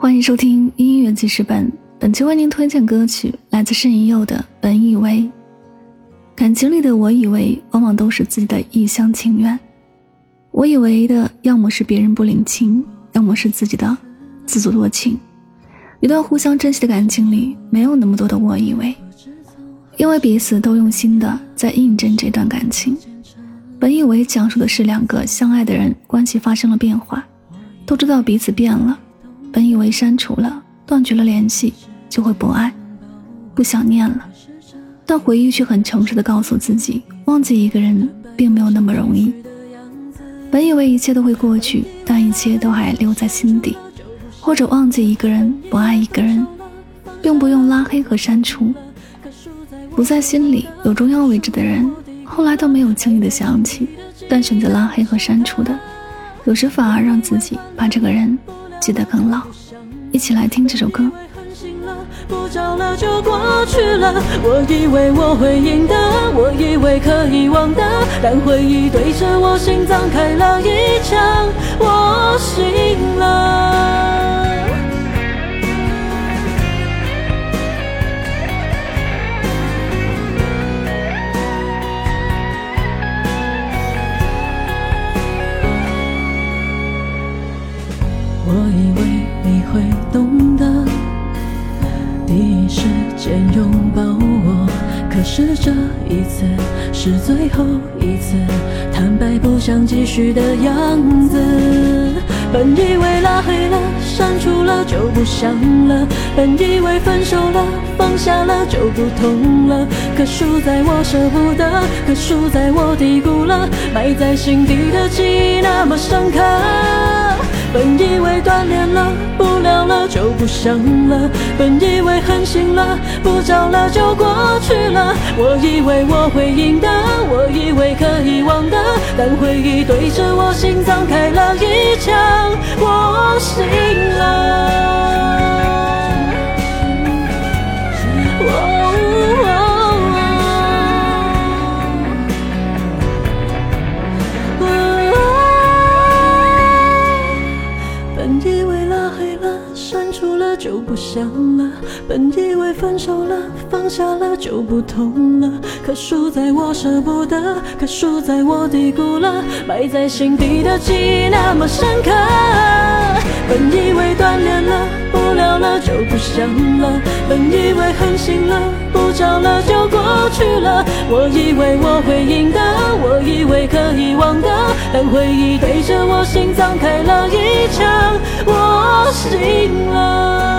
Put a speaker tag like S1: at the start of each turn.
S1: 欢迎收听音乐记事本，本期为您推荐歌曲来自盛一佑的《本以为》。感情里的我以为，往往都是自己的一厢情愿。我以为的，要么是别人不领情，要么是自己的自作多情。一段互相珍惜的感情里，没有那么多的我以为，因为彼此都用心的在印证这段感情。本以为讲述的是两个相爱的人关系发生了变化，都知道彼此变了。本以为删除了、断绝了联系就会不爱、不想念了，但回忆却很诚实的告诉自己，忘记一个人并没有那么容易。本以为一切都会过去，但一切都还留在心底。或者忘记一个人、不爱一个人，并不用拉黑和删除，不在心里有重要位置的人，后来都没有轻易的想起，但选择拉黑和删除的，有时反而让自己把这个人。记得更牢，一起来听这首歌。
S2: 不找了就过去了，我以为我会赢得，我以为可以忘的，但回忆对着我心脏开了一枪，我醒第一时间拥抱我。可是这一次是最后一次，坦白不想继续的样子。本以为拉黑了、删除了就不想了，本以为分手了、放下了就不痛了。可输在我舍不得，可输在我低估了，埋在心底的记忆那么深刻。本以为断联就不想了。本以为狠心了，不找了就过去了。我以为我会赢的，我以为可以忘的，但回忆对着我心脏开了一枪，我醒了。黑了，删除了就不想了，本以为分手了，放下了就不痛了。可输在我舍不得，可输在我低估了，埋在心底的记忆那么深刻。本以为断联了，不聊了就不想了。本以为狠心了，不找了就过去了。我以为我会赢的，我以为可以忘的，当回忆对着我心脏开了一枪，我醒了。